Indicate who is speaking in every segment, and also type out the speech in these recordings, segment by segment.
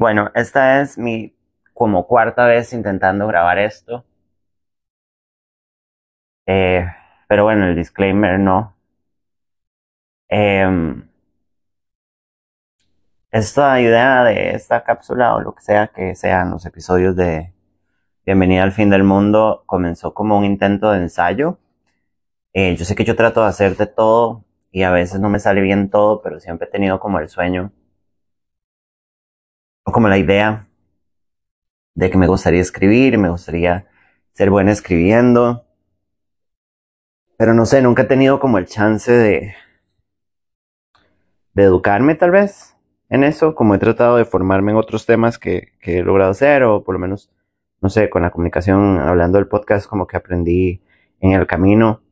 Speaker 1: Bueno, esta es mi como cuarta vez intentando grabar esto. Eh, pero bueno, el disclaimer no. Em, esta idea de esta cápsula o lo que sea que sean los episodios de Bienvenida al fin del mundo comenzó como un intento de ensayo. Eh, yo sé que yo trato de hacer de todo y a veces no me sale bien todo, pero siempre he tenido como el sueño como la idea de que me gustaría escribir, me gustaría ser buena escribiendo. Pero no sé, nunca he tenido como el chance de, educarme tal vez en eso, como he tratado de formarme en otros temas que, que he logrado hacer, o por lo menos, no sé, con la comunicación, hablando del podcast, como que aprendí en el camino.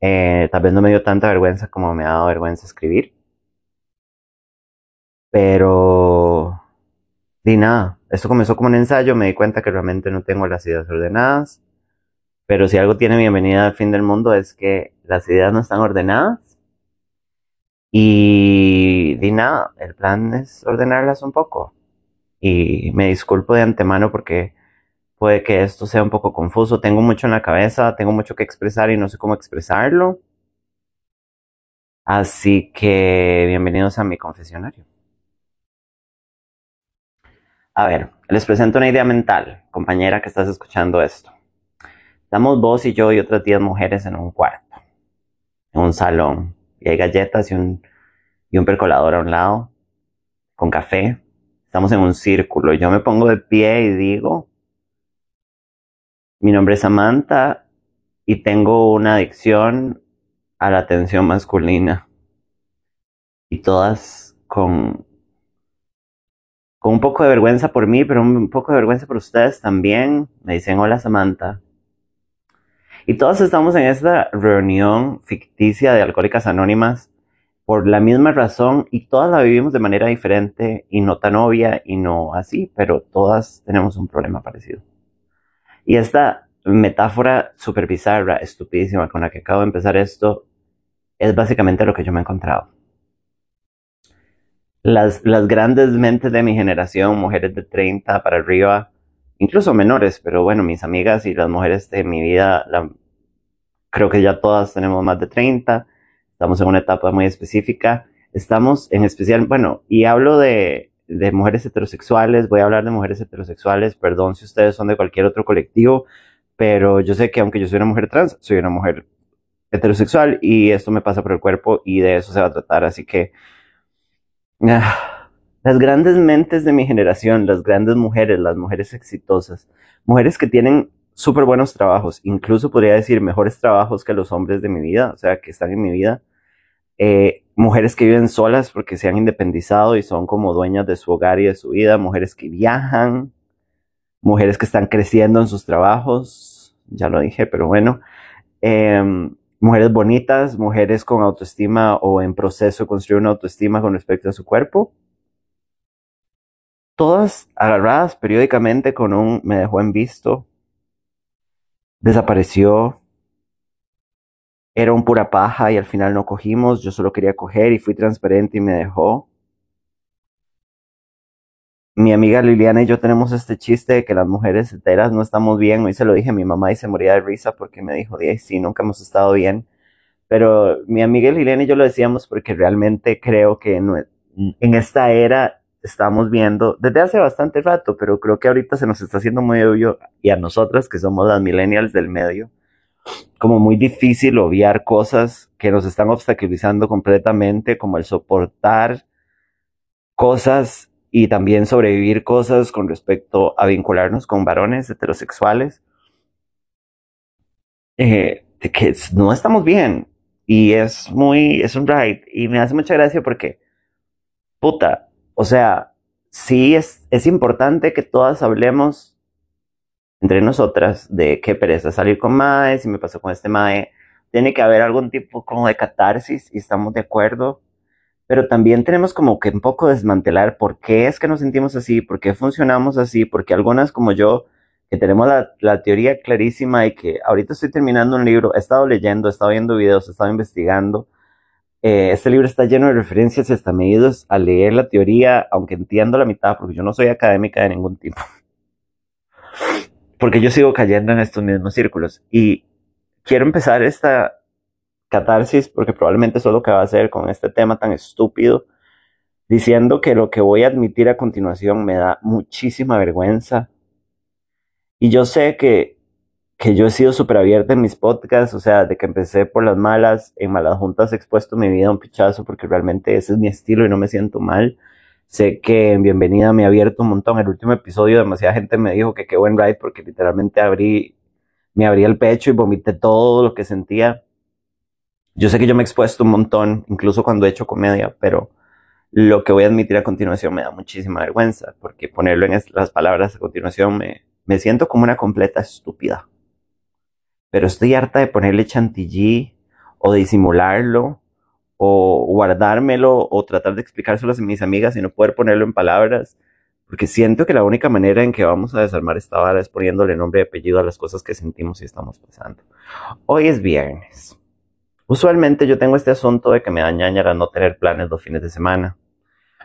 Speaker 1: Eh, tal vez no me dio tanta vergüenza como me ha dado vergüenza escribir. Pero Di nada, esto comenzó como un ensayo, me di cuenta que realmente no tengo las ideas ordenadas, pero si algo tiene bienvenida al fin del mundo es que las ideas no están ordenadas. Y di nada, el plan es ordenarlas un poco. Y me disculpo de antemano porque puede que esto sea un poco confuso. Tengo mucho en la cabeza, tengo mucho que expresar y no sé cómo expresarlo. Así que bienvenidos a mi confesionario. A ver, les presento una idea mental, compañera que estás escuchando esto. Estamos vos y yo y otras 10 mujeres en un cuarto, en un salón, y hay galletas y un, y un percolador a un lado, con café. Estamos en un círculo. Yo me pongo de pie y digo, mi nombre es Samantha y tengo una adicción a la atención masculina. Y todas con un poco de vergüenza por mí, pero un poco de vergüenza por ustedes también. Me dicen, hola Samantha. Y todos estamos en esta reunión ficticia de Alcohólicas Anónimas por la misma razón y todas la vivimos de manera diferente y no tan obvia y no así, pero todas tenemos un problema parecido. Y esta metáfora súper bizarra, estupidísima con la que acabo de empezar esto, es básicamente lo que yo me he encontrado las, las grandes mentes de mi generación, mujeres de 30 para arriba, incluso menores, pero bueno, mis amigas y las mujeres de mi vida, creo que ya todas tenemos más de 30, estamos en una etapa muy específica, estamos en especial, bueno, y hablo de, de mujeres heterosexuales, voy a hablar de mujeres heterosexuales, perdón si ustedes son de cualquier otro colectivo, pero yo sé que aunque yo soy una mujer trans, soy una mujer heterosexual y esto me pasa por el cuerpo y de eso se va a tratar, así que las grandes mentes de mi generación, las grandes mujeres, las mujeres exitosas, mujeres que tienen súper buenos trabajos, incluso podría decir mejores trabajos que los hombres de mi vida, o sea, que están en mi vida, eh, mujeres que viven solas porque se han independizado y son como dueñas de su hogar y de su vida, mujeres que viajan, mujeres que están creciendo en sus trabajos, ya lo dije, pero bueno, em, mujeres bonitas, mujeres con autoestima o en proceso de construir una autoestima con respecto a su cuerpo. Todas agarradas periódicamente con un me dejó en visto, desapareció, era un pura paja y al final no cogimos, yo solo quería coger y fui transparente y me dejó mi amiga Liliana y yo tenemos este chiste de que las mujeres enteras no estamos bien. Hoy se lo dije a mi mamá y se moría de risa porque me dijo, sí, nunca hemos estado bien. Pero mi amiga Liliana y yo lo decíamos porque realmente creo que en esta era estamos viendo desde hace bastante rato, pero creo que ahorita se nos está haciendo muy obvio y a nosotras que somos las millennials del medio, como muy difícil obviar cosas que nos están obstaculizando completamente, como el soportar cosas y también sobrevivir cosas con respecto a vincularnos con varones heterosexuales, eh, de que no estamos bien. Y es muy, es un ride. Y me hace mucha gracia porque, puta, o sea, sí es, es importante que todas hablemos entre nosotras de qué pereza salir con Mae, si me pasó con este Mae. Tiene que haber algún tipo como de catarsis y estamos de acuerdo pero también tenemos como que un poco desmantelar por qué es que nos sentimos así, por qué funcionamos así, porque algunas como yo, que tenemos la, teoría clarísima y que ahorita estoy terminando un libro, he estado leyendo, he estado viendo videos, he estado investigando, Eh, este libro está lleno de referencias y hasta me he ido a leer la teoría, aunque entiendo la mitad, porque yo no soy académica de ningún tipo. Porque yo sigo cayendo en estos mismos círculos. Y quiero empezar esta catarsis, porque probablemente eso es lo que va a hacer con este tema tan estúpido, diciendo que lo que voy a admitir a continuación me da muchísima vergüenza. Y yo sé que que yo he sido súper abierta en mis podcasts, o sea, de que empecé por las malas, en malas juntas he expuesto mi vida a un pichazo porque realmente ese es mi estilo y no me siento mal. Sé que en Bienvenida me ha abierto un montón. El último episodio demasiada gente me dijo que qué buen ride porque literalmente abrí, me abrí el pecho y vomité todo lo que sentía. Yo sé que yo me he expuesto un montón, incluso cuando he hecho comedia, pero lo que voy a admitir a continuación me da muchísima vergüenza porque ponerlo en las palabras a continuación me, me siento como una completa estúpida pero estoy harta de ponerle chantilly o disimularlo o guardármelo o tratar de explicárselo a mis amigas y no poder ponerlo en palabras, porque siento que la única manera en que vamos a desarmar esta vara es poniéndole nombre y apellido a las cosas que sentimos y estamos pasando. Hoy es viernes. Usualmente yo tengo este asunto de que me da ñañara no tener planes los fines de semana.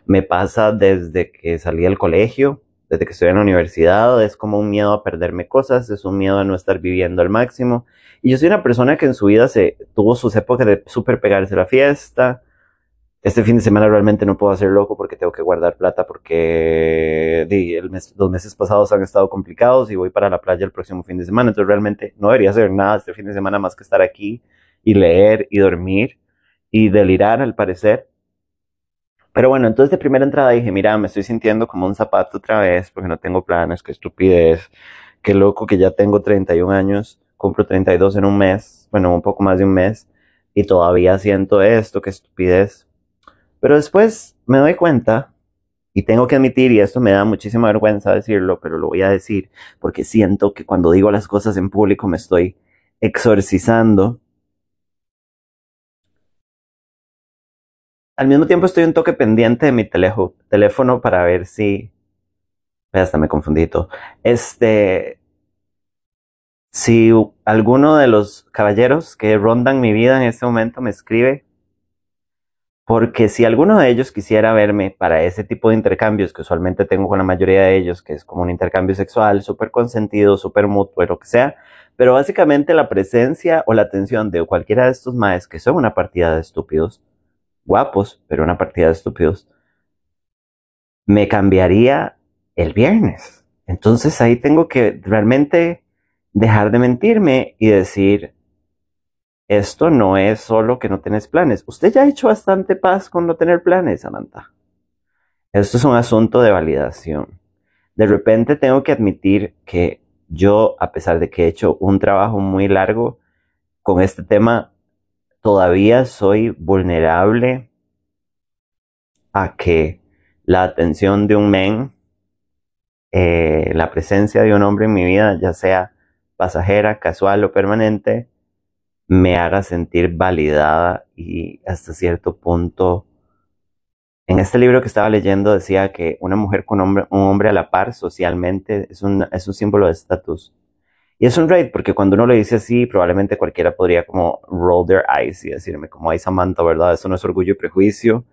Speaker 1: Me pasa desde que salí del colegio, desde que estoy en la universidad, es como un miedo a perderme cosas, es un miedo a no estar viviendo al máximo. Y yo soy una persona que en su vida se tuvo sus épocas de súper pegarse la fiesta. Este fin de semana realmente no puedo hacer loco porque tengo que guardar plata porque los meses pasados han estado complicados y voy para la playa el próximo fin de semana. Entonces realmente no debería hacer nada este fin de semana más que estar aquí y leer y dormir y delirar al parecer. Pero bueno, entonces de primera entrada dije, mira, me estoy sintiendo como un zapato otra vez porque no tengo planes, qué estupidez, qué loco que ya tengo 31 años, cumplo 32 en un mes, bueno, un poco más de un mes, y todavía siento esto, qué estupidez. Pero después me doy cuenta, y tengo que admitir, y esto me da muchísima vergüenza decirlo, pero lo voy a decir, porque siento que cuando digo las cosas en público me estoy exorcizando al mismo tiempo estoy un toque pendiente de mi teléfono para ver si... Hasta me confundí todo. Este... Si alguno de los caballeros que rondan mi vida en este momento me escribe, porque si alguno de ellos quisiera verme para ese tipo de intercambios que usualmente tengo con la mayoría de ellos, que es como un intercambio sexual, súper consentido, súper mutuo, lo que sea, pero básicamente la presencia o la atención de cualquiera de estos maes, que son una partida de estúpidos, guapos, pero una partida de estúpidos, me cambiaría el viernes. Entonces ahí tengo que realmente dejar de mentirme y decir, esto no es solo que no tenés planes. Usted ya ha hecho bastante paz con no tener planes, Samantha. Esto es un asunto de validación. De repente tengo que admitir que yo, a pesar de que he hecho un trabajo muy largo con este tema, todavía soy vulnerable a que la atención de un men, eh, la presencia de un hombre en mi vida, ya sea pasajera, casual o permanente, me haga sentir validada y hasta cierto punto. En este libro que estaba leyendo decía que una mujer con un hombre a la par socialmente es un, es un símbolo de estatus. Y es un raid porque cuando uno le dice así, probablemente cualquiera podría como roll their eyes y decirme como, ay Samantha, ¿verdad? Eso no es orgullo y prejuicio.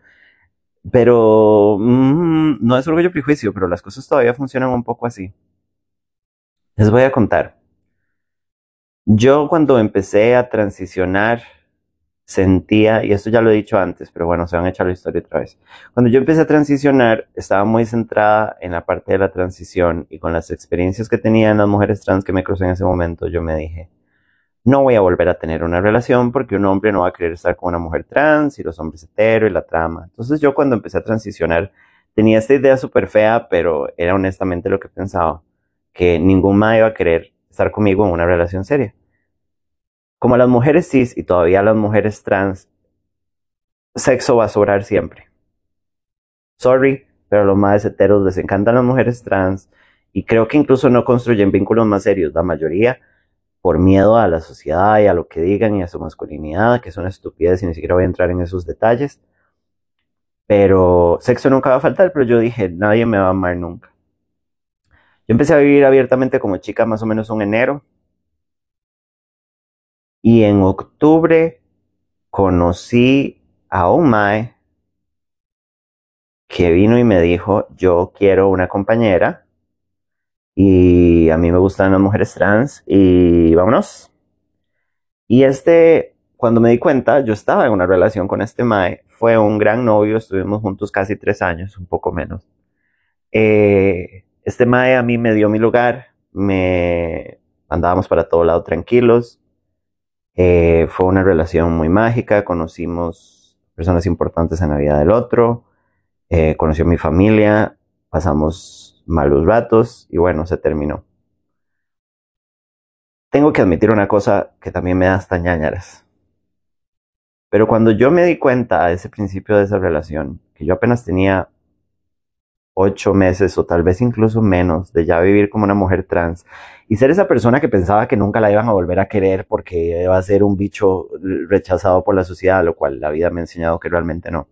Speaker 1: Pero mm, no es orgullo y prejuicio, pero las cosas todavía funcionan un poco así. Les voy a contar. Yo cuando empecé a transicionar sentía, y esto ya lo he dicho antes, pero bueno, se van a echar la historia otra vez. Cuando yo empecé a transicionar, estaba muy centrada en la parte de la transición y con las experiencias que tenían las mujeres trans que me crucé en ese momento, yo me dije, no voy a volver a tener una relación porque un hombre no va a querer estar con una mujer trans y los hombres hetero y la trama. Entonces yo cuando empecé a transicionar tenía esta idea súper fea, pero era honestamente lo que pensaba, que ningún madre iba a querer estar conmigo en una relación seria como las mujeres cis y todavía las mujeres trans, sexo va a sobrar siempre. Sorry, pero a los más heteros les encantan las mujeres trans y creo que incluso no construyen vínculos más serios, la mayoría, por miedo a la sociedad y a lo que digan y a su masculinidad, que son estupidez y ni siquiera voy a entrar en esos detalles. Pero sexo nunca va a faltar, pero yo dije, nadie me va a amar nunca. Yo empecé a vivir abiertamente como chica más o menos un enero, y en octubre conocí a un mae que vino y me dijo, yo quiero una compañera y a mí me gustan las mujeres trans y vámonos. Y este, cuando me di cuenta, yo estaba en una relación con este Mae, fue un gran novio, estuvimos juntos casi tres años, un poco menos. Eh, este Mae a mí me dio mi lugar, me andábamos para todo lado tranquilos. Eh, fue una relación muy mágica, conocimos personas importantes en la vida del otro, eh, conoció mi familia, pasamos malos ratos y bueno, se terminó tengo que admitir una cosa que también me da hasta ñañaras. Pero cuando yo me di cuenta a ese principio de esa relación, que yo apenas tenía ocho meses o tal vez incluso menos de ya vivir como una mujer trans y ser esa persona que pensaba que nunca la iban a volver a querer porque iba a ser un bicho rechazado por la sociedad, lo cual la vida me ha enseñado que realmente no.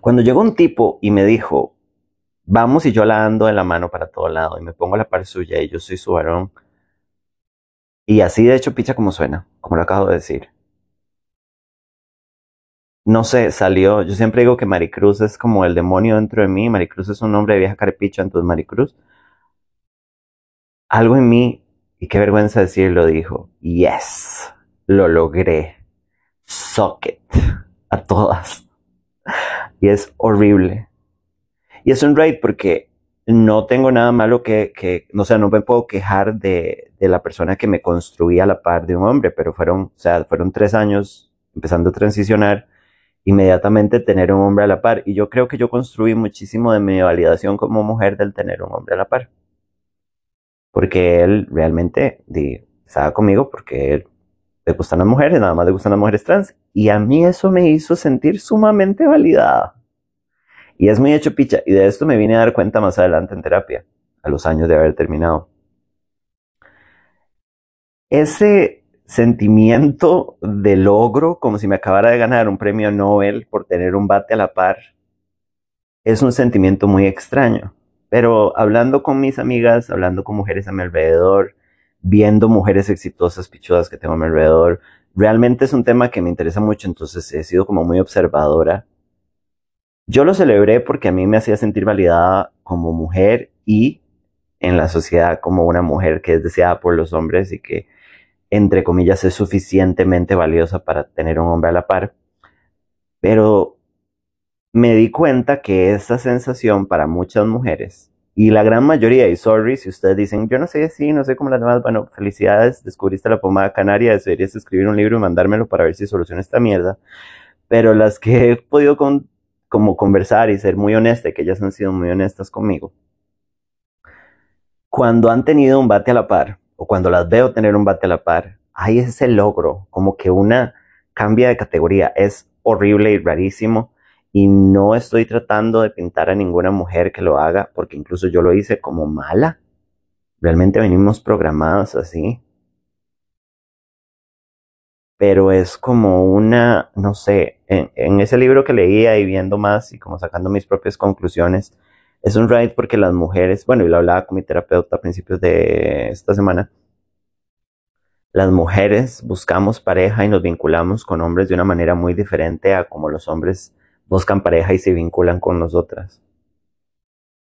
Speaker 1: Cuando llegó un tipo y me dijo, vamos y yo la ando en la mano para todo lado y me pongo a la par suya y yo soy su varón, y así de hecho picha como suena, como lo acabo de decir. No sé, salió, yo siempre digo que Maricruz es como el demonio dentro de mí, Maricruz es un nombre de vieja carepicha, entonces Maricruz. Algo en mí, y qué vergüenza decirlo, dijo, yes, lo logré, suck it, a todas. Y es horrible. Y es un raid porque no tengo nada malo que, que no sé, no me puedo quejar de, de, la persona que me construía a la par de un hombre, pero fueron, o sea, fueron tres años empezando a transicionar, inmediatamente tener un hombre a la par. Y yo creo que yo construí muchísimo de mi validación como mujer del tener un hombre a la par. Porque él realmente di, estaba conmigo porque le gustan las mujeres, nada más le gustan las mujeres trans. Y a mí eso me hizo sentir sumamente validada. Y es muy hecho picha. Y de esto me vine a dar cuenta más adelante en terapia, a los años de haber terminado. Ese sentimiento de logro, como si me acabara de ganar un premio Nobel por tener un bate a la par, es un sentimiento muy extraño. Pero hablando con mis amigas, hablando con mujeres a mi alrededor, viendo mujeres exitosas, pichudas que tengo a mi alrededor, realmente es un tema que me interesa mucho, entonces he sido como muy observadora yo lo celebré porque a mí me hacía sentir validada como mujer y en la sociedad como una mujer que es deseada por los hombres y que, entre comillas, es suficientemente valiosa para tener un hombre a la par. Pero me di cuenta que esa sensación para muchas mujeres, y la gran mayoría, y sorry si ustedes dicen, yo no sé si, no sé cómo las demás, bueno, felicidades, descubriste la pomada canaria, deberías escribir un libro y mandármelo para ver si soluciona esta mierda. Pero las que he podido con como conversar y ser muy honesta, que ellas han sido muy honestas conmigo. Cuando han tenido un bate a la par, o cuando las veo tener un bate a la par, hay ese logro, como que una cambia de categoría. Es horrible y rarísimo. Y no estoy tratando de pintar a ninguna mujer que lo haga, porque incluso yo lo hice como mala. Realmente venimos programados así pero es como una, no sé, en, ese libro que leía y viendo más y como sacando mis propias conclusiones, es un ride porque las mujeres, bueno, y lo hablaba con mi terapeuta a principios de esta semana, las mujeres buscamos pareja y nos vinculamos con hombres de una manera muy diferente a como los hombres buscan pareja y se vinculan con nosotras.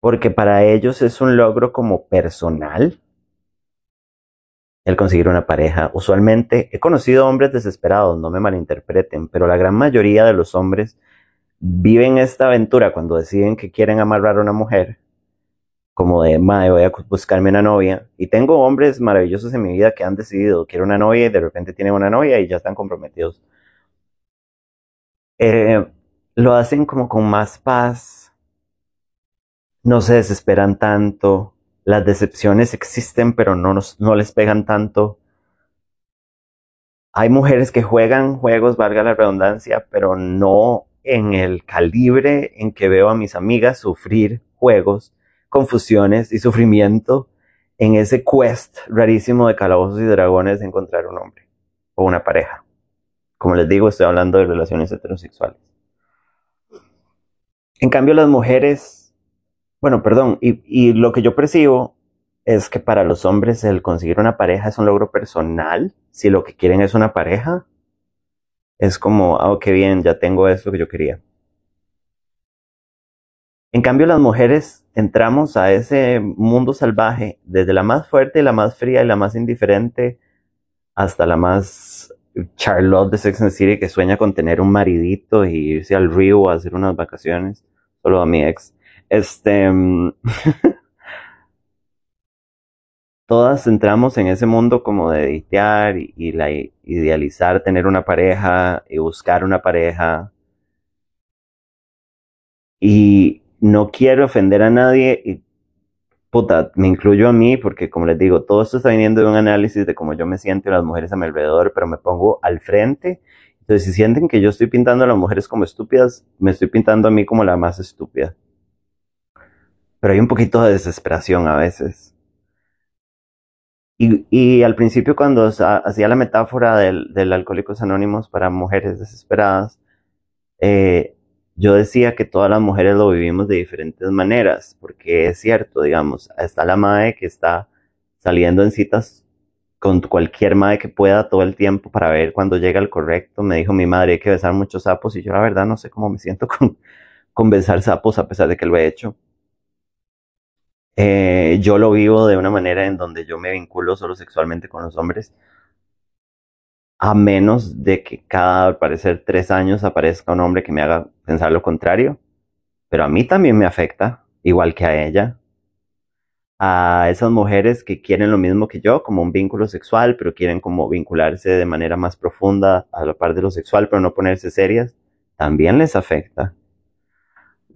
Speaker 1: Porque para ellos es un logro como personal el conseguir una pareja. Usualmente he conocido hombres desesperados, no me malinterpreten, pero la gran mayoría de los hombres viven esta aventura cuando deciden que quieren amarrar a una mujer, como de, madre, voy a buscarme una novia. Y tengo hombres maravillosos en mi vida que han decidido, quiero una novia y de repente tienen una novia y ya están comprometidos. Eh, lo hacen como con más paz, no se desesperan tanto, las decepciones existen, pero no, no les pegan tanto. Hay mujeres que juegan juegos, valga la redundancia, pero no en el calibre en que veo a mis amigas sufrir juegos, confusiones y sufrimiento en ese quest rarísimo de calabozos y dragones de encontrar un hombre o una pareja. Como les digo, estoy hablando de relaciones heterosexuales. En cambio, las mujeres bueno, perdón, y, lo que yo percibo es que para los hombres el conseguir una pareja es un logro personal, si lo que quieren es una pareja, es como, ah, qué bien, ya tengo eso que yo quería. En cambio, las mujeres entramos a ese mundo salvaje, desde la más fuerte, la más fría y la más indiferente, hasta la más Charlotte de Sex and City que sueña con tener un maridito y irse al río a hacer unas vacaciones, solo a mi ex. Este, todas entramos en ese mundo como de editear y, idealizar tener una pareja y buscar una pareja. Y no quiero ofender a nadie y puta, me incluyo a mí porque como les digo, todo esto está viniendo de un análisis de cómo yo me siento y las mujeres a mi alrededor, pero me pongo al frente. Entonces, si sienten que yo estoy pintando a las mujeres como estúpidas, me estoy pintando a mí como la más estúpida. Pero hay un poquito de desesperación a veces. Y, y al principio cuando hacía la metáfora del, del Alcohólicos Anónimos para mujeres desesperadas, eh, yo decía que todas las mujeres lo vivimos de diferentes maneras, porque es cierto, digamos, está la madre que está saliendo en citas con cualquier madre que pueda todo el tiempo para ver cuando llega el correcto. Me dijo mi madre hay que besar muchos sapos y yo la verdad no sé cómo me siento con, con besar sapos a pesar de que lo he hecho. Eh, yo lo vivo de una manera en donde yo me vinculo solo sexualmente con los hombres, a menos de que cada, al parecer, tres años aparezca un hombre que me haga pensar lo contrario. Pero a mí también me afecta, igual que a ella. A esas mujeres que quieren lo mismo que yo, como un vínculo sexual, pero quieren como vincularse de manera más profunda a la par de lo sexual, pero no ponerse serias, también les afecta.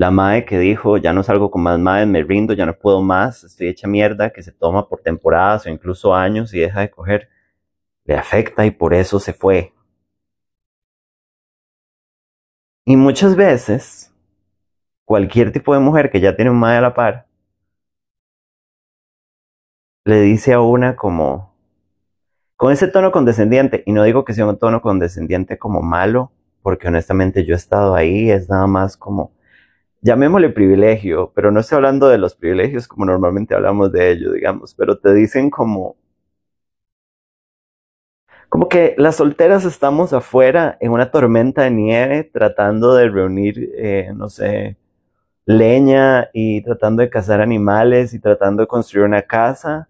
Speaker 1: La madre que dijo, ya no salgo con más madres, me rindo, ya no puedo más, estoy hecha mierda, que se toma por temporadas o incluso años y deja de coger, le afecta y por eso se fue. Y muchas veces, cualquier tipo de mujer que ya tiene un madre a la par, le dice a una como, con ese tono condescendiente, y no digo que sea un tono condescendiente como malo, porque honestamente yo he estado ahí, es nada más como, llamémosle privilegio, pero no estoy hablando de los privilegios como normalmente hablamos de ellos, digamos, pero te dicen como, como que las solteras estamos afuera en una tormenta de nieve tratando de reunir, eh, no sé, leña y tratando de cazar animales y tratando de construir una casa.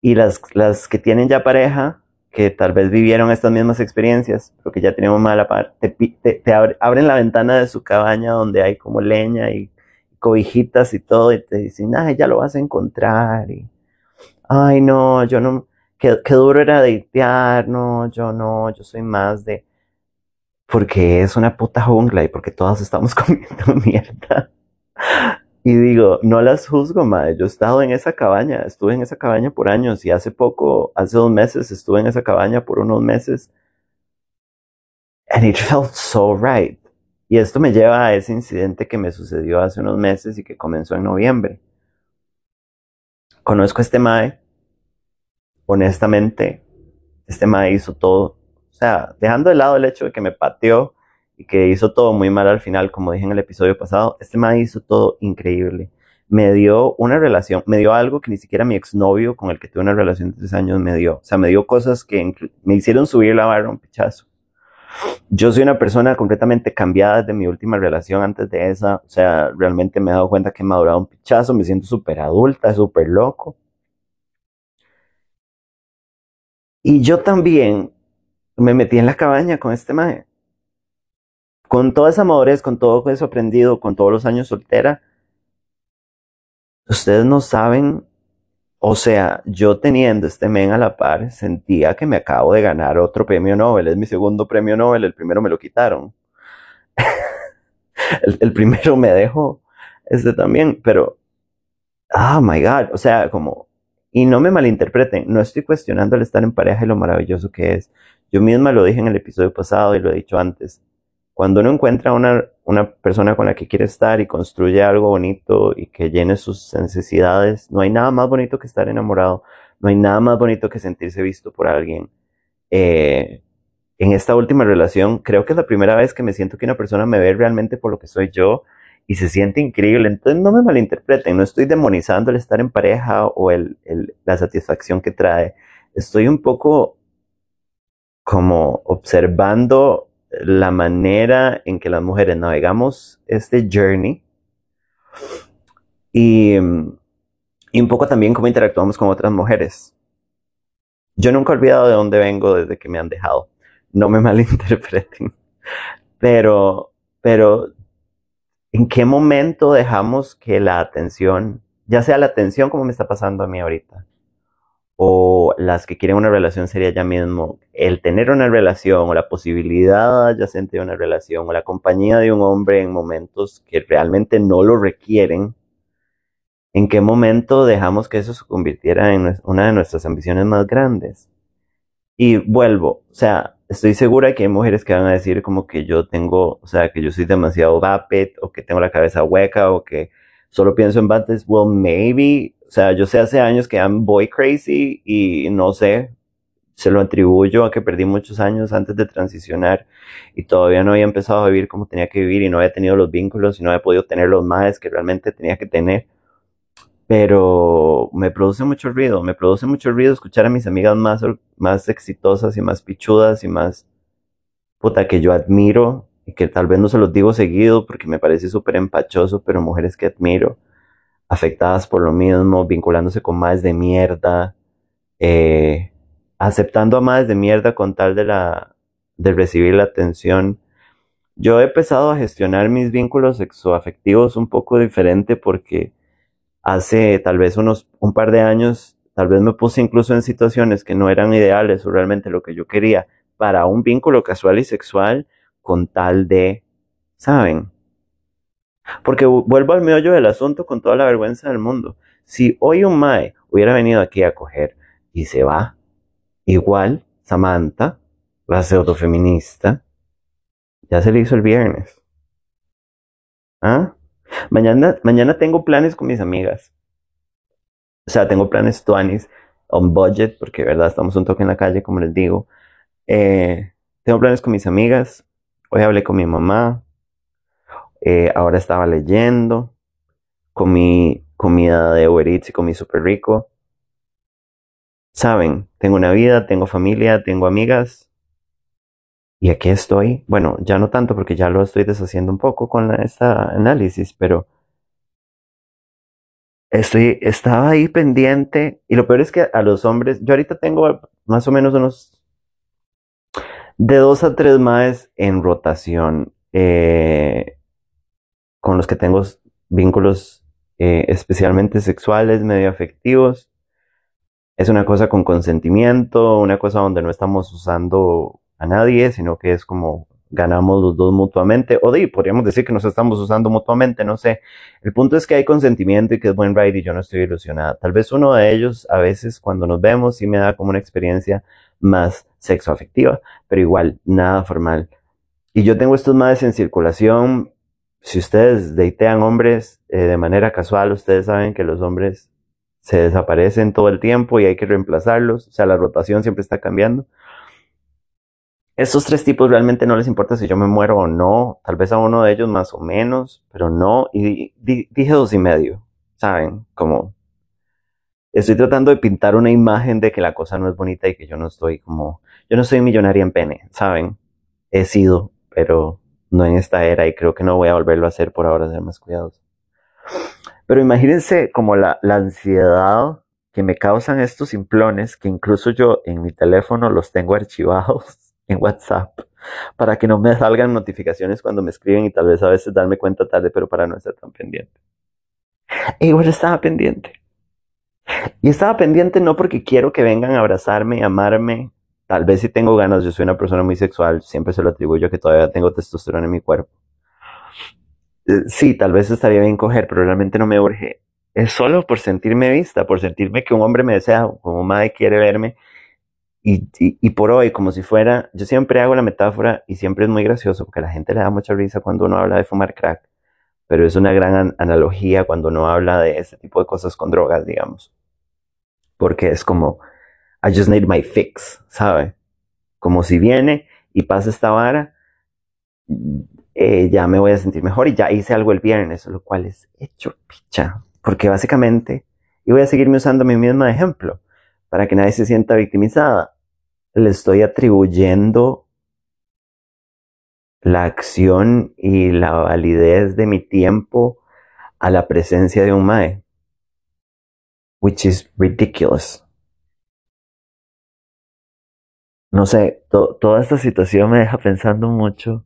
Speaker 1: Y las, las que tienen ya pareja que tal vez vivieron estas mismas experiencias, pero que ya tenemos mala par, te, te, abren la ventana de su cabaña donde hay como leña y cobijitas y todo, y te dicen, ay, ya lo vas a encontrar, y, ay, no, yo no, qué, qué duro era deitear, no, yo no, yo soy más de, porque es una puta jungla y porque todas estamos comiendo mierda. Y digo, no las juzgo, madre. Yo he estado en esa cabaña, estuve en esa cabaña por años y hace poco, hace dos meses, estuve en esa cabaña por unos meses. And it felt so right. Y esto me lleva a ese incidente que me sucedió hace unos meses y que comenzó en noviembre. Conozco a este mae. Honestamente, este mae hizo todo. O sea, dejando de lado el hecho de que me pateó y que hizo todo muy mal al final, como dije en el episodio pasado, este man hizo todo increíble. Me dio una relación, me dio algo que ni siquiera mi exnovio con el que tuve una relación de tres años me dio. O sea, me dio cosas que me hicieron subir la barra un pichazo. Yo soy una persona completamente cambiada desde mi última relación antes de esa. O sea, realmente me he dado cuenta que he madurado un pichazo, me siento súper adulta, súper loco. Y yo también me metí en la cabaña con este maje con toda esa madurez, con todo eso aprendido, con todos los años soltera, ustedes no saben, o sea, yo teniendo este men a la par, sentía que me acabo de ganar otro premio Nobel, es mi segundo premio Nobel, el primero me lo quitaron. el, primero me dejó, este también, pero, oh my God, o sea, como, y no me malinterpreten, no estoy cuestionando el estar en pareja y lo maravilloso que es. Yo misma lo dije en el episodio pasado y lo he dicho antes. Cuando uno encuentra una, una persona con la que quiere estar y construye algo bonito y que llene sus necesidades, no hay nada más bonito que estar enamorado, no hay nada más bonito que sentirse visto por alguien. Eh, en esta última relación, creo que es la primera vez que me siento que una persona me ve realmente por lo que soy yo y se siente increíble. Entonces no me malinterpreten, no estoy demonizando el estar en pareja o el, el, la satisfacción que trae. Estoy un poco como observando la manera en que las mujeres navegamos este journey y, y un poco también cómo interactuamos con otras mujeres. Yo nunca he olvidado de dónde vengo desde que me han dejado. No me malinterpreten. Pero, pero, ¿en qué momento dejamos que la atención, ya sea la atención como me está pasando a mí ahorita, o las que quieren una relación sería ya mismo el tener una relación o la posibilidad adyacente de una relación o la compañía de un hombre en momentos que realmente no lo requieren, ¿en qué momento dejamos que eso se convirtiera en una de nuestras ambiciones más grandes? Y vuelvo, o sea, estoy segura que hay mujeres que van a decir como que yo tengo, o sea, que yo soy demasiado vapid o que tengo la cabeza hueca o que solo pienso en bates. Well, maybe o sea, yo sé hace años que I'm boy crazy y no sé, se lo atribuyo a que perdí muchos años antes de transicionar y todavía no había empezado a vivir como tenía que vivir y no había tenido los vínculos y no había podido tener los más que realmente tenía que tener. Pero me produce mucho ruido, me produce mucho ruido escuchar a mis amigas más, más exitosas y más pichudas y más puta que yo admiro y que tal vez no se los digo seguido porque me parece súper empachoso, pero mujeres que admiro afectadas por lo mismo, vinculándose con más de mierda, eh, aceptando a más de mierda con tal de, la, de recibir la atención. Yo he empezado a gestionar mis vínculos sexoafectivos un poco diferente porque hace tal vez unos un par de años, tal vez me puse incluso en situaciones que no eran ideales o realmente lo que yo quería para un vínculo casual y sexual con tal de, ¿saben? Porque vuelvo al meollo del asunto con toda la vergüenza del mundo. Si hoy un Mae hubiera venido aquí a coger y se va, igual Samantha, la pseudofeminista, ya se le hizo el viernes. ¿Ah? Mañana, mañana tengo planes con mis amigas. O sea, tengo planes tuanis on budget, porque verdad estamos un toque en la calle, como les digo. Eh, tengo planes con mis amigas. Hoy hablé con mi mamá. Eh, ahora estaba leyendo, comí comida de Uber Eats y comí súper rico. Saben, tengo una vida, tengo familia, tengo amigas. Y aquí estoy. Bueno, ya no tanto porque ya lo estoy deshaciendo un poco con este análisis, pero estoy, estaba ahí pendiente. Y lo peor es que a los hombres, yo ahorita tengo más o menos unos de dos a tres más en rotación. Eh, con los que tengo vínculos eh, especialmente sexuales, medio afectivos. Es una cosa con consentimiento, una cosa donde no estamos usando a nadie, sino que es como ganamos los dos mutuamente, o de, podríamos decir que nos estamos usando mutuamente, no sé. El punto es que hay consentimiento y que es buen ride y yo no estoy ilusionada. Tal vez uno de ellos, a veces cuando nos vemos, sí me da como una experiencia más sexoafectiva, pero igual, nada formal. Y yo tengo estos madres en circulación si ustedes datean hombres eh, de manera casual, ustedes saben que los hombres se desaparecen todo el tiempo y hay que reemplazarlos. O sea, la rotación siempre está cambiando. Estos tres tipos realmente no les importa si yo me muero o no. Tal vez a uno de ellos más o menos, pero no. Y dije dos y medio, ¿saben? Como estoy tratando de pintar una imagen de que la cosa no es bonita y que yo no estoy como, yo no soy millonaria en pene, ¿saben? He sido, pero no en esta era y creo que no voy a volverlo a hacer por ahora, ser más cuidadoso. Pero imagínense como la, ansiedad que me causan estos simplones, que incluso yo en mi teléfono los tengo archivados en WhatsApp, para que no me salgan notificaciones cuando me escriben y tal vez a veces darme cuenta tarde, pero para no estar tan pendiente. Y bueno, estaba pendiente. Y estaba pendiente no porque quiero que vengan a abrazarme y amarme Tal vez si tengo ganas, yo soy una persona muy sexual, siempre se lo atribuyo que todavía tengo testosterona en mi cuerpo. Eh, sí, tal vez estaría bien coger, pero realmente no me urge. Es solo por sentirme vista, por sentirme que un hombre me desea, como madre quiere verme. Y, por hoy, como si fuera, yo siempre hago la metáfora y siempre es muy gracioso porque a la gente le da mucha risa cuando uno habla de fumar crack, pero es una gran analogía cuando uno habla de ese tipo de cosas con drogas, digamos. Porque es como, I just need my fix, ¿sabe? Como si viene y pasa esta vara, eh, ya me voy a sentir mejor y ya hice algo el viernes, lo cual es hecho picha, porque básicamente, y voy a seguirme usando mi mismo ejemplo, para que nadie se sienta victimizada. le estoy atribuyendo la acción y la validez de mi tiempo a la presencia de un mae. Which is ridiculous. No sé, toda esta situación me deja pensando mucho.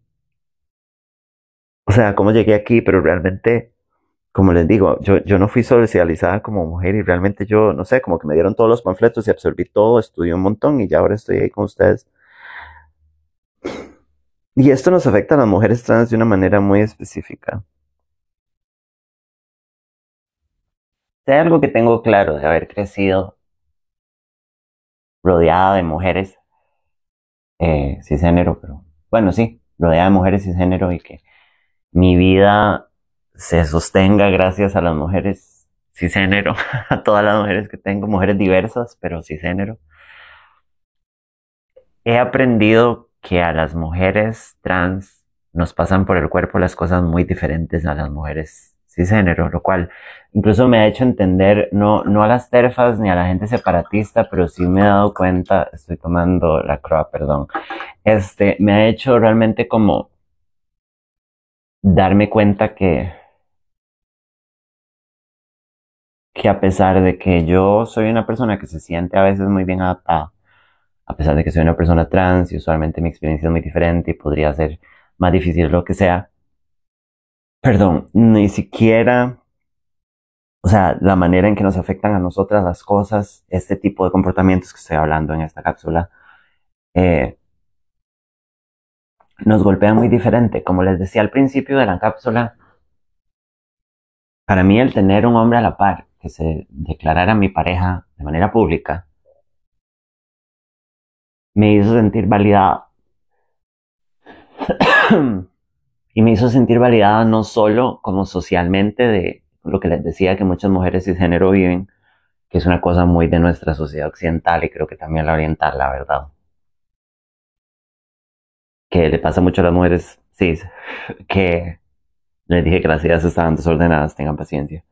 Speaker 1: O sea, cómo llegué aquí, pero realmente, como les digo, yo, yo no fui socializada como mujer y realmente yo, no sé, como que me dieron todos los panfletos y absorbí todo, estudié un montón y ya ahora estoy ahí con ustedes. Y esto nos afecta a las mujeres trans de una manera muy específica. Hay algo que tengo claro de haber crecido rodeada de mujeres eh, cisgénero, pero bueno, sí, rodeada de mujeres cisgénero y que mi vida se sostenga gracias a las mujeres cisgénero, a todas las mujeres que tengo, mujeres diversas, pero cisgénero. He aprendido que a las mujeres trans nos pasan por el cuerpo las cosas muy diferentes a las mujeres cisgénero, lo cual incluso me ha hecho entender, no, no a las terfas ni a la gente separatista, pero sí me he dado cuenta, estoy tomando la croa, perdón, este, me ha hecho realmente como darme cuenta que, que a pesar de que yo soy una persona que se siente a veces muy bien adaptada, a pesar de que soy una persona trans y usualmente mi experiencia es muy diferente y podría ser más difícil lo que sea, perdón, ni siquiera, o sea, la manera en que nos afectan a nosotras las cosas, este tipo de comportamientos que estoy hablando en esta cápsula, eh, nos golpea muy diferente. Como les decía al principio de la cápsula, para mí el tener un hombre a la par que se declarara mi pareja de manera pública me hizo sentir validada. y me hizo sentir validada no solo como socialmente de lo que les decía que muchas mujeres cisgénero viven, que es una cosa muy de nuestra sociedad occidental y creo que también la oriental, la verdad. Que le pasa mucho a las mujeres cis, que les dije que las ideas estaban desordenadas, tengan paciencia.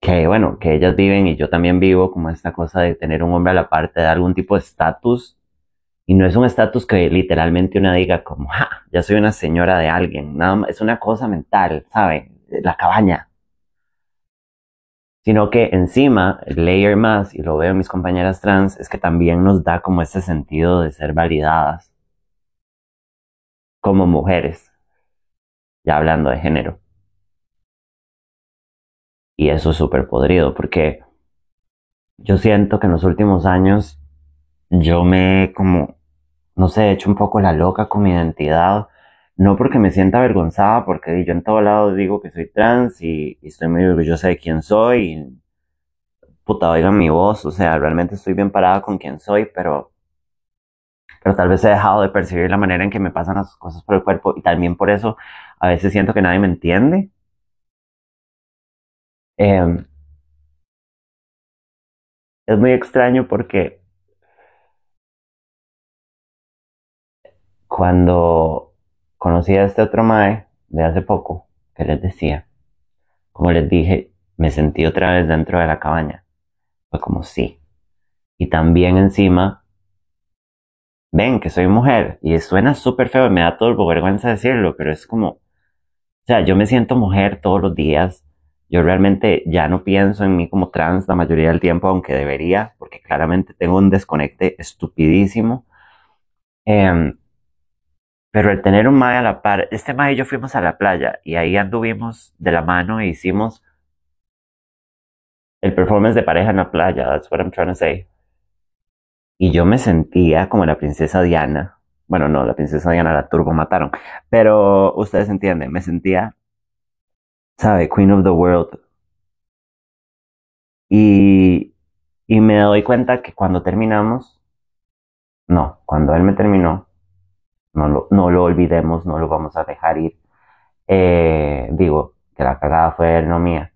Speaker 1: Que bueno, que ellas viven y yo también vivo como esta cosa de tener un hombre a la parte de algún tipo de estatus y no es un estatus que literalmente una diga como, ja, ya soy una señora de alguien. Nada más, es una cosa mental, ¿sabe? La cabaña. Sino que encima, el layer más, y lo veo en mis compañeras trans, es que también nos da como ese sentido de ser validadas como mujeres. Ya hablando de género. Y eso es súper podrido, porque yo siento que en los últimos años yo me como, no sé, he hecho un poco la loca con mi identidad. No porque me sienta avergonzada, porque yo en todo lado digo que soy trans y, estoy muy orgullosa de quién soy. Puta, oigan mi voz, o sea, realmente estoy bien parada con quién soy, pero, pero tal vez he dejado de percibir la manera en que me pasan las cosas por el cuerpo y también por eso a veces siento que nadie me entiende. Em, es muy extraño porque Cuando conocí a este otro mae de hace poco, que les decía, como les dije, me sentí otra vez dentro de la cabaña. Fue como sí. Y también encima, ven que soy mujer. Y suena súper feo, me da todo vergüenza decirlo, pero es como, o sea, yo me siento mujer todos los días. Yo realmente ya no pienso en mí como trans la mayoría del tiempo, aunque debería, porque claramente tengo un desconecte estupidísimo. Eh, pero el tener un mae a la par, este mae y yo fuimos a la playa y ahí anduvimos de la mano e hicimos el performance de pareja en la playa, that's what I'm trying to say. Y yo me sentía como la princesa Diana. Bueno, no, la princesa Diana la turbo mataron. Pero ustedes entienden, me sentía, ¿sabe? Queen of the World. Y, y me doy cuenta que cuando terminamos, no, cuando él me terminó, no lo, no lo olvidemos, no lo vamos a dejar ir. Eh, digo, que la cagada fue no mía.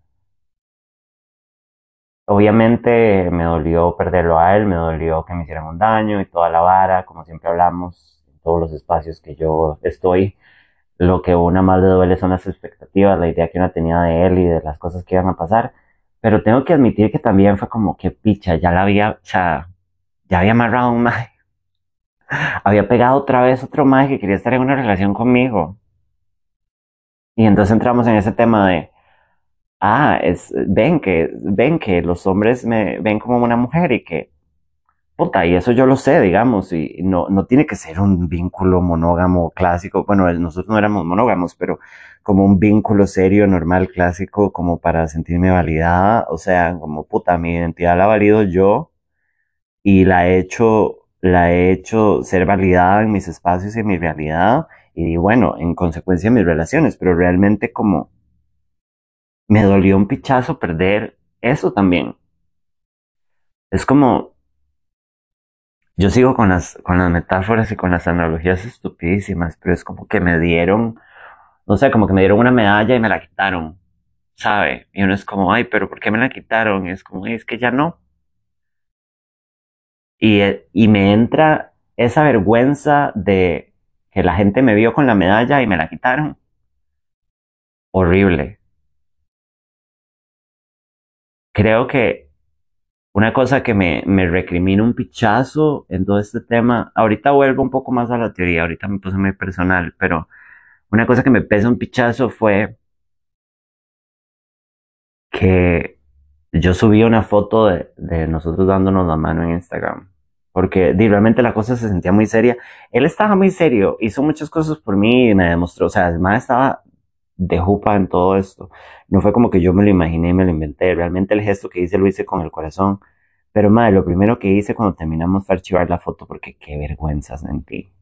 Speaker 1: Obviamente me dolió perderlo a él, me dolió que me hicieran un daño y toda la vara, como siempre hablamos, en todos los espacios que yo estoy. Lo que una más le duele son las expectativas, la idea que una tenía de él y de las cosas que iban a pasar. Pero tengo que admitir que también fue como que picha, ya la había, o ya había amarrado un maje. Había pegado otra vez otro maje que quería estar en una relación conmigo. Y entonces entramos en ese tema de, ah, es, ven que, ven que los hombres me ven como una mujer y que, puta, y eso yo lo sé, digamos, y no, no tiene que ser un vínculo monógamo clásico. Bueno, nosotros no éramos monógamos, pero como un vínculo serio, normal, clásico, como para sentirme validada. O sea, como puta, mi identidad la valido yo y la he hecho, la he hecho ser validada en mis espacios y en mi realidad. Y bueno, en consecuencia en mis relaciones, pero realmente como me dolió un pichazo perder eso también. Es como, yo sigo con las, con las metáforas y con las analogías estupidísimas, pero es como que me dieron no sé, como que me dieron una medalla y me la quitaron, ¿sabe? Y uno es como, ay, pero ¿por qué me la quitaron? Es como, es que ya no. Y, y me entra esa vergüenza de que la gente me vio con la medalla y me la quitaron. Horrible. Creo que una cosa que me, me recrimina un pichazo en todo este tema, ahorita vuelvo un poco más a la teoría, ahorita me puse muy personal, pero una cosa que me pesa un pichazo fue que yo subí una foto de, nosotros dándonos la mano en Instagram. Porque realmente la cosa se sentía muy seria. Él estaba muy serio, hizo muchas cosas por mí y me demostró, o sea, además estaba de jupa en todo esto. No fue como que yo me lo imaginé y me lo inventé. Realmente el gesto que hice lo hice con el corazón. Pero madre, lo primero que hice cuando terminamos fue archivar la foto porque qué vergüenza sentí.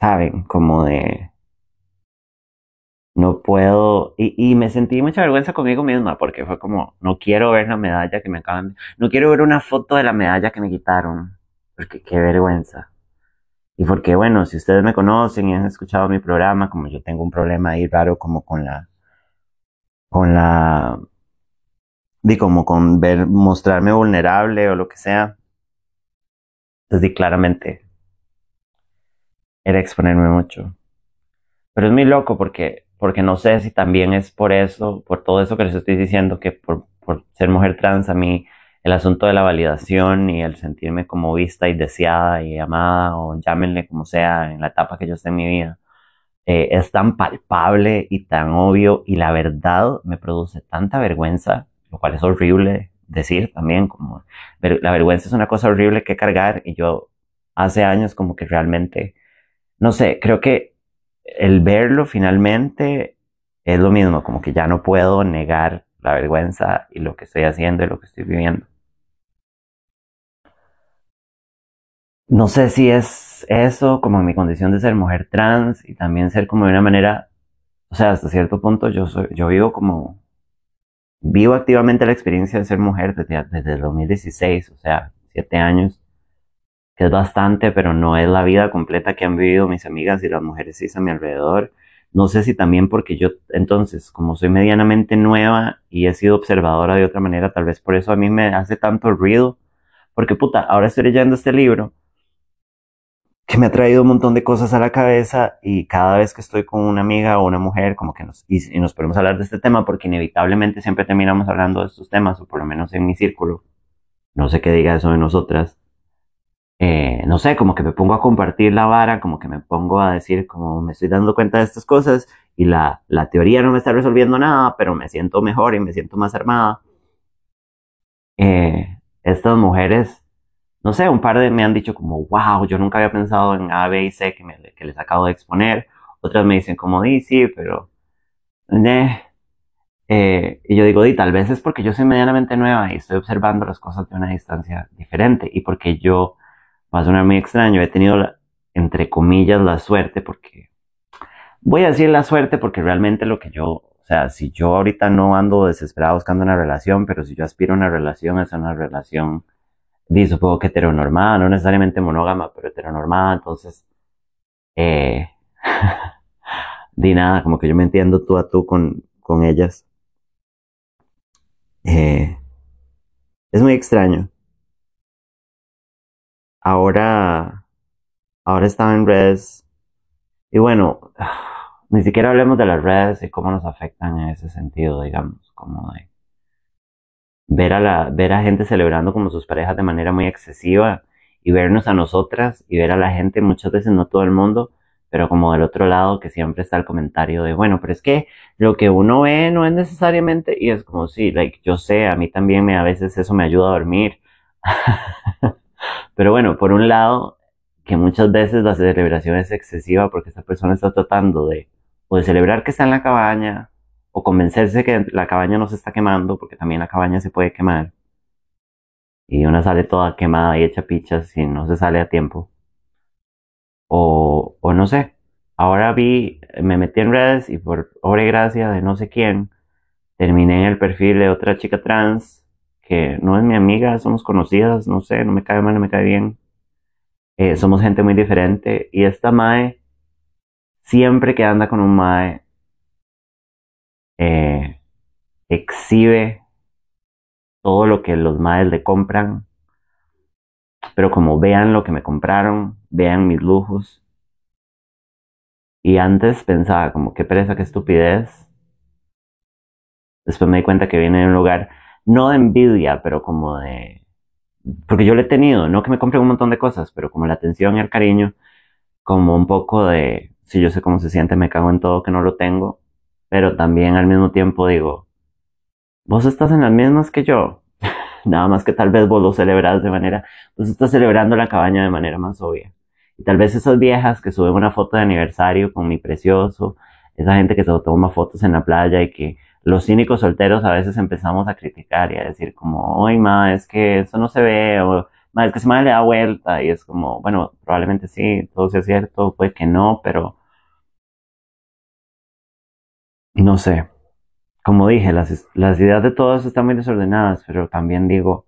Speaker 1: ¿saben? Como de... No puedo... Y, y, me sentí mucha vergüenza conmigo misma porque fue como, no quiero ver la medalla que me acaban... No quiero ver una foto de la medalla que me quitaron. Porque qué vergüenza. Y porque, bueno, si ustedes me conocen y han escuchado mi programa, como yo tengo un problema ahí raro como con la... Con la... Di como con ver, mostrarme vulnerable o lo que sea. Entonces, di claramente, era exponerme mucho. Pero es muy loco porque, porque no sé si también es por eso, por todo eso que les estoy diciendo, que por, por ser mujer trans a mí el asunto de la validación y el sentirme como vista y deseada y amada o llámenle como sea en la etapa que yo esté en mi vida, eh, es tan palpable y tan obvio y la verdad me produce tanta vergüenza, lo cual es horrible decir también, como la vergüenza es una cosa horrible que cargar y yo hace años como que realmente no sé, creo que el verlo finalmente es lo mismo, como que ya no puedo negar la vergüenza y lo que estoy haciendo y lo que estoy viviendo. No sé si es eso, como mi condición de ser mujer trans y también ser como de una manera, o sea, hasta cierto punto yo, soy, yo vivo como, vivo activamente la experiencia de ser mujer desde, desde el 2016, o sea, siete años es bastante, pero no es la vida completa que han vivido mis amigas y las mujeres cis a mi alrededor. No sé si también porque yo, entonces, como soy medianamente nueva y he sido observadora de otra manera, tal vez por eso a mí me hace tanto ruido. Porque puta, ahora estoy leyendo este libro que me ha traído un montón de cosas a la cabeza y cada vez que estoy con una amiga o una mujer, como que nos, y, y nos podemos hablar de este tema porque inevitablemente siempre terminamos hablando de estos temas, o por lo menos en mi círculo. No sé qué diga eso de nosotras eh, no sé, como que me pongo a compartir la vara, como que me pongo a decir, como me estoy dando cuenta de estas cosas y la, la teoría no me está resolviendo nada, pero me siento mejor y me siento más armada. Eh, estas mujeres, no sé, un par de me han dicho como, wow, yo nunca había pensado en A, B y C que, me, que les acabo de exponer. Otras me dicen como, di, sí, pero... Eh, y yo digo, di, tal vez es porque yo soy medianamente nueva y estoy observando las cosas de una distancia diferente y porque yo va a sonar muy extraño, he tenido, entre comillas, la suerte, porque voy a decir la suerte porque realmente lo que yo, o sea, si yo ahorita no ando desesperado buscando una relación, pero si yo aspiro a una relación, es una relación, di, supongo que heteronormada, no necesariamente monógama, pero heteronormada, entonces, eh, di nada, como que yo me entiendo tú a tú con, con ellas. Eh, es muy extraño ahora, ahora estaba en redes. Y bueno, ni siquiera hablemos de las redes y cómo nos afectan en ese sentido, digamos, como de... ver a, la, ver a gente celebrando como sus parejas de manera muy excesiva y vernos a nosotras y ver a la gente, muchas veces no todo el mundo, pero como del otro lado que siempre está el comentario de, bueno, pero es que lo que uno ve no es necesariamente, y es como, sí, like, yo sé, a mí también me, a veces eso me ayuda a dormir. pero bueno, por un lado, que muchas veces la celebración es excesiva porque esta persona está tratando de, o de celebrar que está en la cabaña, o convencerse que la cabaña no se está quemando, porque también la cabaña se puede quemar. Y una sale toda quemada y hecha pichas y no se sale a tiempo. O, o no sé. Ahora vi, me metí en redes y por obra y gracia de no sé quién, terminé en el perfil de otra chica trans que no es mi amiga, somos conocidas, no sé, no me cae mal, no me cae bien. Eh, somos gente muy diferente y esta Mae, siempre que anda con un Mae, eh, exhibe todo lo que los Maes le compran, pero como vean lo que me compraron, vean mis lujos. Y antes pensaba como qué pereza, qué estupidez. Después me di cuenta que viene de un lugar no de envidia, pero como de porque yo le he tenido, no que me compren un montón de cosas, pero como la atención y el cariño, como un poco de, si yo sé cómo se siente, me cago en todo que no lo tengo, pero también al mismo tiempo digo, vos estás en las mismas que yo, nada más que tal vez vos lo celebras de manera, vos estás celebrando la cabaña de manera más obvia. Y tal vez esas viejas que suben una foto de aniversario con mi precioso, esa gente que se toma fotos en la playa y que los cínicos solteros a veces empezamos a criticar y a decir como, ay, ma, es que eso no se ve, o, ma, es que se me le da vuelta, y es como, bueno, probablemente sí, todo sea cierto, puede que no, pero no sé. Como dije, las, las ideas de todos están muy desordenadas, pero también digo,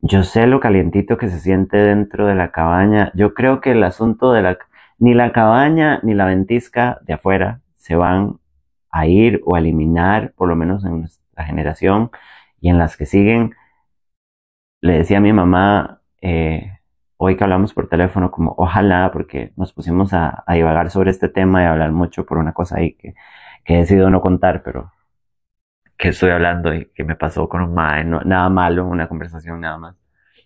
Speaker 1: yo sé lo calientito que se siente dentro de la cabaña. Yo creo que el asunto de la, ni la cabaña ni la ventisca de afuera se van a ir o a eliminar, por lo menos en nuestra generación y en las que siguen. Le decía a mi mamá, eh, hoy que hablamos por teléfono, como ojalá, porque nos pusimos a, a, divagar sobre este tema y a hablar mucho por una cosa ahí que, que he decidido no contar, pero que estoy hablando y que me pasó con un mae, no, nada malo, una conversación nada más.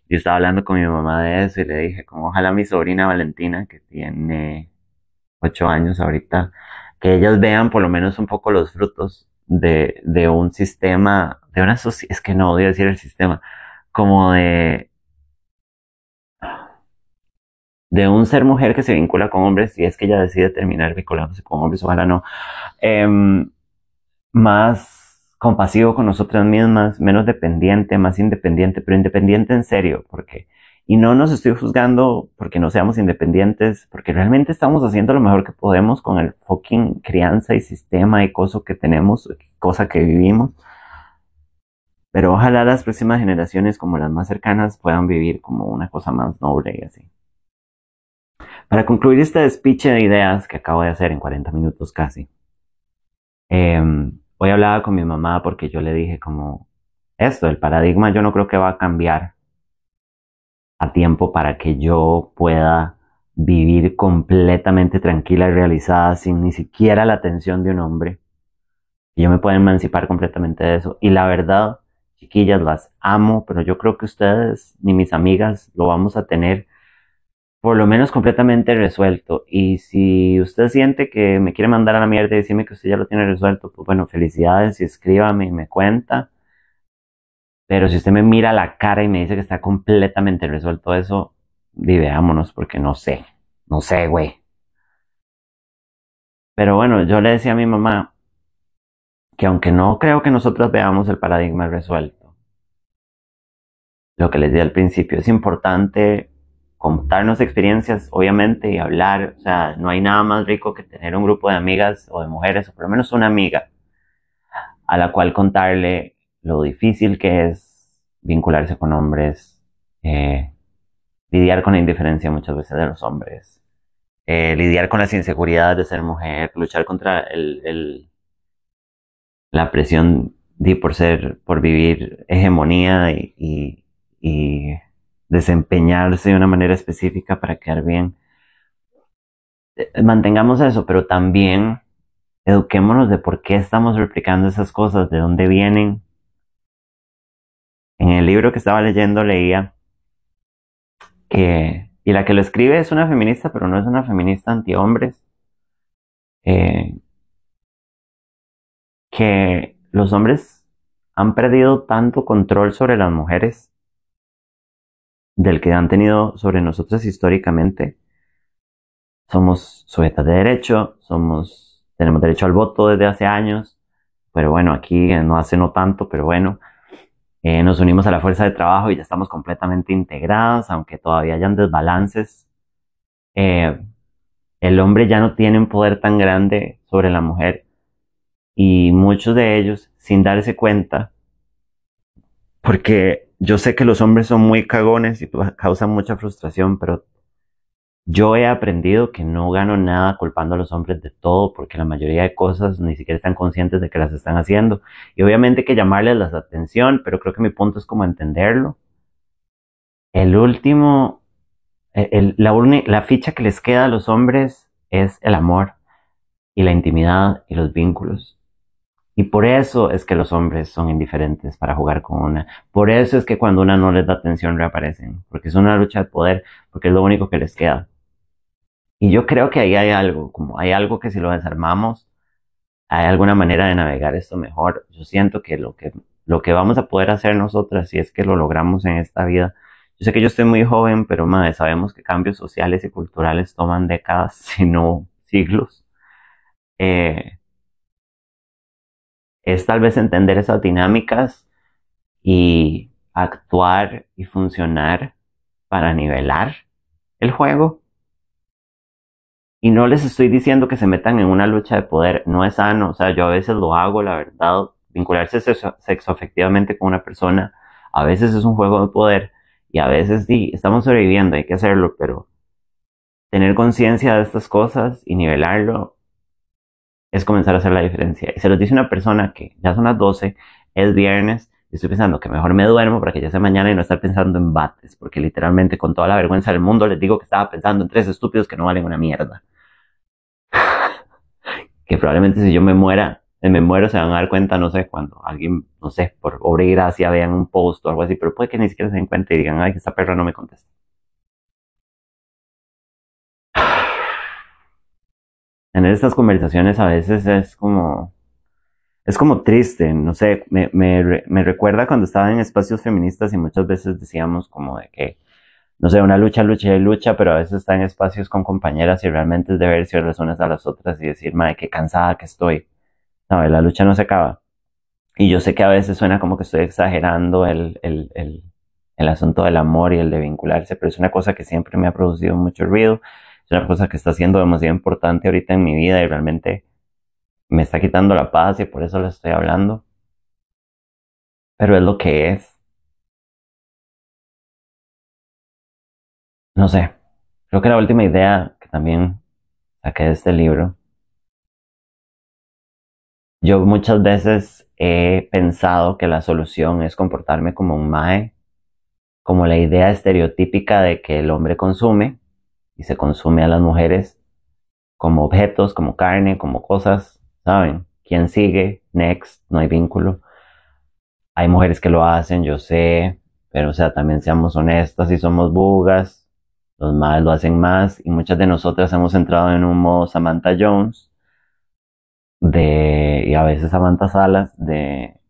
Speaker 1: Yo estaba hablando con mi mamá de eso y le dije, como ojalá mi sobrina Valentina, que tiene ocho años ahorita, que ellos vean por lo menos un poco los frutos de, de un sistema, de una sociedad, es que no odio decir el sistema, como de, de un ser mujer que se vincula con hombres, y es que ella decide terminar vinculándose con hombres, ojalá no, eh, más compasivo con nosotras mismas, menos dependiente, más independiente, pero independiente en serio, porque y no nos estoy juzgando porque no seamos independientes, porque realmente estamos haciendo lo mejor que podemos con el fucking crianza y sistema y cosa que tenemos, cosa que vivimos. Pero ojalá las próximas generaciones, como las más cercanas, puedan vivir como una cosa más noble y así. Para concluir este despiche de ideas que acabo de hacer en 40 minutos casi, eh, hoy hablaba con mi mamá porque yo le dije como, esto, el paradigma yo no creo que va a cambiar a tiempo para que yo pueda vivir completamente tranquila y realizada sin ni siquiera la atención de un hombre. Yo me puedo emancipar completamente de eso. Y la verdad, chiquillas, las amo, pero yo creo que ustedes ni mis amigas lo vamos a tener por lo menos completamente resuelto. Y si usted siente que me quiere mandar a la mierda y decirme que usted ya lo tiene resuelto, pues bueno, felicidades y escríbame y me cuenta. Pero si usted me mira la cara y me dice que está completamente resuelto eso, veámonos porque no sé. No sé, güey. Pero bueno, yo le decía a mi mamá que aunque no creo que nosotros veamos el paradigma resuelto, lo que les di al principio, es importante contarnos experiencias, obviamente, y hablar. O sea, no hay nada más rico que tener un grupo de amigas o de mujeres, o por lo menos una amiga, a la cual contarle lo difícil que es vincularse con hombres, eh, lidiar con la indiferencia muchas veces de los hombres, eh, lidiar con las inseguridades de ser mujer, luchar contra el, la presión de por ser, por vivir hegemonía y, y, y desempeñarse de una manera específica para quedar bien. Eh, mantengamos eso, pero también eduquémonos de por qué estamos replicando esas cosas, de dónde vienen, En el libro que estaba leyendo leía que, y la que lo escribe es una feminista, pero no es una feminista anti-hombres, eh, que los hombres han perdido tanto control sobre las mujeres del que han tenido sobre nosotros históricamente. Somos sujetas de derecho, somos, tenemos derecho al voto desde hace años, pero bueno, aquí no hace no tanto, pero bueno, eh, nos unimos a la fuerza de trabajo y ya estamos completamente integradas, aunque todavía hayan desbalances. Eh, el hombre ya no tiene un poder tan grande sobre la mujer y muchos de ellos, sin darse cuenta, porque yo sé que los hombres son muy cagones y causan mucha frustración, pero yo he aprendido que no gano nada culpando a los hombres de todo, porque la mayoría de cosas ni siquiera están conscientes de que las están haciendo. Y obviamente hay que llamarles la atención, pero creo que mi punto es como entenderlo. El último, e, la, la ficha que les queda a los hombres es el amor y la intimidad y los vínculos. Y por eso es que los hombres son indiferentes para jugar con una. Por eso es que cuando una no les da atención reaparecen. Porque es una lucha de poder, porque es lo único que les queda. Y yo creo que ahí hay algo, como hay algo que si lo desarmamos, hay alguna manera de navegar esto mejor. Yo siento que lo que, lo que vamos a poder hacer nosotras, si es que lo logramos en esta vida, yo sé que yo estoy muy joven, pero madre, sabemos que cambios sociales y culturales toman décadas, si no siglos. Eh, es tal vez entender esas dinámicas y actuar y funcionar para nivelar el juego y no les estoy diciendo que se metan en una lucha de poder, no es sano, o sea, yo a veces lo hago, la verdad, vincularse sexo, efectivamente con una persona, a veces es un juego de poder y a veces sí, estamos sobreviviendo, hay que hacerlo, pero tener conciencia de estas cosas y nivelarlo es comenzar a hacer la diferencia. Y se los dice una persona que ya son las 12, es viernes, y estoy pensando que mejor me duermo para que ya sea mañana y no estar pensando en bates, porque literalmente con toda la vergüenza del mundo les digo que estaba pensando en tres estúpidos que no valen una mierda que probablemente si yo me muera, me muero se van a dar cuenta, no sé, cuando alguien, no sé, por obra y gracia vean un post o algo así, pero puede que ni siquiera se den cuenta y digan, ay, esta perra no me contesta. En estas conversaciones a veces es como, es como triste, no sé, me, me, me recuerda cuando estaba en espacios feministas y muchas veces decíamos como de que no sé, una lucha, lucha y lucha, pero a veces está en espacios con compañeras y realmente es de verse las unas a las otras y decir, madre, qué cansada que estoy. ¿Sabes? La lucha no se acaba. Y yo sé que a veces suena como que estoy exagerando el, el, el, el asunto del amor y el de vincularse, pero es una cosa que siempre me ha producido mucho ruido. Es una cosa que está siendo demasiado importante ahorita en mi vida y realmente me está quitando la paz y por eso lo estoy hablando. Pero es lo que es. No sé, creo que la última idea que también saqué de este libro, yo muchas veces he pensado que la solución es comportarme como un mae, como la idea estereotípica de que el hombre consume y se consume a las mujeres como objetos, como carne, como cosas, ¿saben? ¿Quién sigue? Next, no hay vínculo. Hay mujeres que lo hacen, yo sé, pero o sea, también seamos honestas y somos bugas, los más lo hacen más y muchas de nosotras hemos entrado en un modo Samantha Jones de, y a veces Samantha Salas de,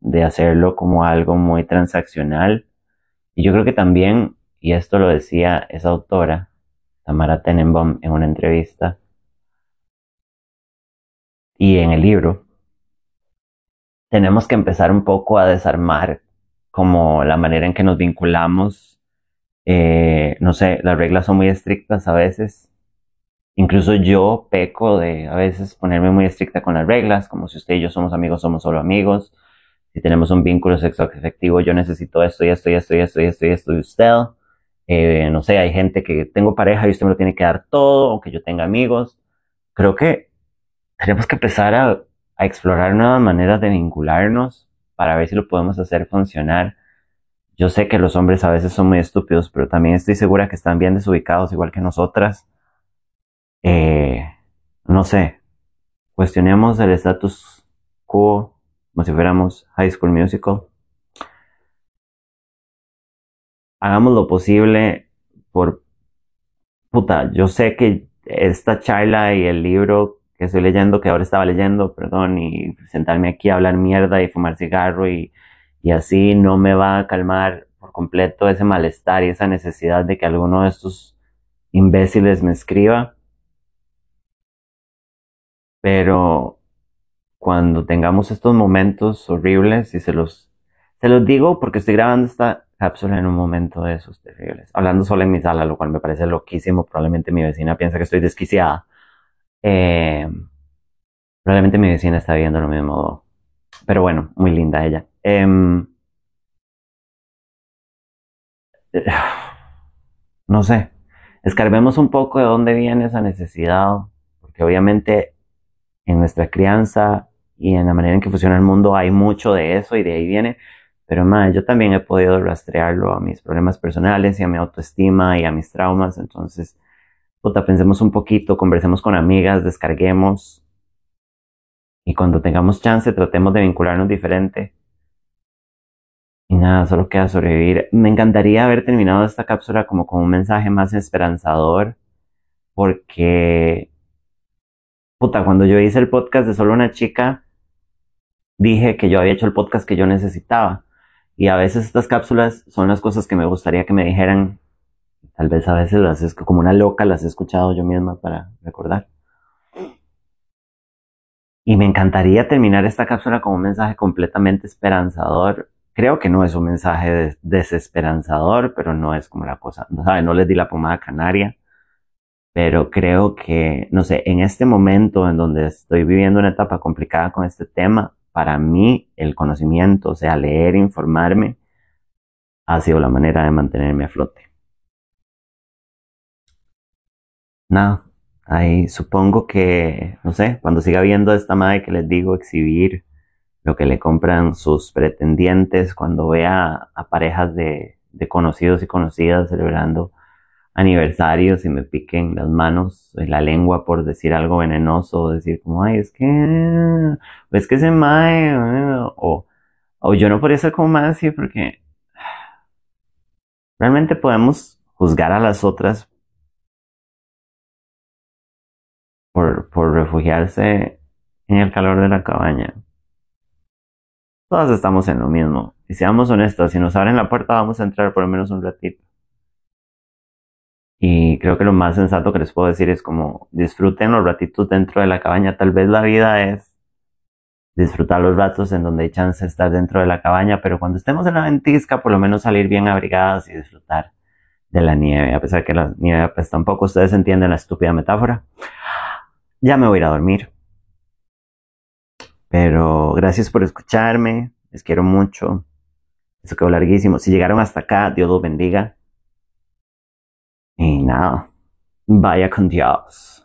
Speaker 1: de hacerlo como algo muy transaccional. Y yo creo que también, y esto lo decía esa autora, Tamara Tenenbaum, en una entrevista y en el libro, tenemos que empezar un poco a desarmar como la manera en que nos vinculamos eh, no sé, las reglas son muy estrictas a veces. Incluso yo peco de a veces ponerme muy estricta con las reglas, como si usted y yo somos amigos, somos solo amigos. Si tenemos un vínculo sexual efectivo, yo necesito esto y esto y esto y esto y esto y esto de usted. Eh, no sé, hay gente que tengo pareja y usted me lo tiene que dar todo, aunque yo tenga amigos. Creo que tenemos que empezar a, a explorar nuevas maneras de vincularnos para ver si lo podemos hacer funcionar yo sé que los hombres a veces son muy estúpidos, pero también estoy segura que están bien desubicados igual que nosotras. Eh, no sé, cuestionemos el status quo como si fuéramos High School Musical. hagamos lo posible por, puta, yo sé que esta charla y el libro que estoy leyendo, que ahora estaba leyendo, perdón, y sentarme aquí a hablar mierda y fumar cigarro y, y así no me va a calmar por completo ese malestar y esa necesidad de que alguno de estos imbéciles me escriba. Pero cuando tengamos estos momentos horribles, y se los, los digo porque estoy grabando esta cápsula en un momento de esos terribles, hablando solo en mi sala, lo cual me parece loquísimo, probablemente mi vecina piensa que estoy desquiciada. Eh, probablemente mi vecina está viendo lo mismo, pero bueno, muy linda ella. Em, no sé, escarbemos un poco de dónde viene esa necesidad, porque obviamente en nuestra crianza y en la manera en que funciona el mundo hay mucho de eso y de ahí viene, pero más, yo también he podido rastrearlo a mis problemas personales y a mi autoestima y a mis traumas, entonces, puta, pensemos un poquito, conversemos con amigas, descarguemos. Y cuando tengamos chance tratemos de vincularnos diferente. Y nada, solo queda sobrevivir. Me encantaría haber terminado esta cápsula como con un mensaje más esperanzador, porque, puta, cuando yo hice el podcast de solo una chica, dije que yo había hecho el podcast que yo necesitaba. Y a veces estas cápsulas son las cosas que me gustaría que me dijeran. Tal vez a veces las es como una loca las he escuchado yo misma para recordar. Y me encantaría terminar esta cápsula con un mensaje completamente esperanzador. Creo que no es un mensaje desesperanzador, pero no es como la cosa, no sabe, no les di la pomada canaria, pero creo que, no sé, en este momento en donde estoy viviendo una etapa complicada con este tema, para mí el conocimiento, o sea, leer, informarme, ha sido la manera de mantenerme a flote. Nada, ahí supongo que, no sé, cuando siga viendo esta madre que les digo exhibir lo que le compran sus pretendientes, cuando vea a parejas de, de conocidos y conocidas celebrando aniversarios y me piquen las manos en la lengua por decir algo venenoso, o decir como, ay, es que, es que se mae, o, o yo no podría ser como más así porque realmente podemos juzgar a las otras por, por refugiarse en el calor de la cabaña. Todas estamos en lo mismo. Y seamos honestos, si nos abren la puerta vamos a entrar por lo menos un ratito. Y creo que lo más sensato que les puedo decir es como disfruten los ratitos dentro de la cabaña. Tal vez la vida es disfrutar los ratos en donde hay chance de estar dentro de la cabaña, pero cuando estemos en la ventisca, por lo menos salir bien abrigadas y disfrutar de la nieve, a pesar que la nieve pues tampoco ustedes entienden la estúpida metáfora. Ya me voy a ir a dormir. Pero gracias por escucharme, les quiero mucho. Eso quedó larguísimo. Si llegaron hasta acá, Dios los bendiga. Y nada, vaya con Dios.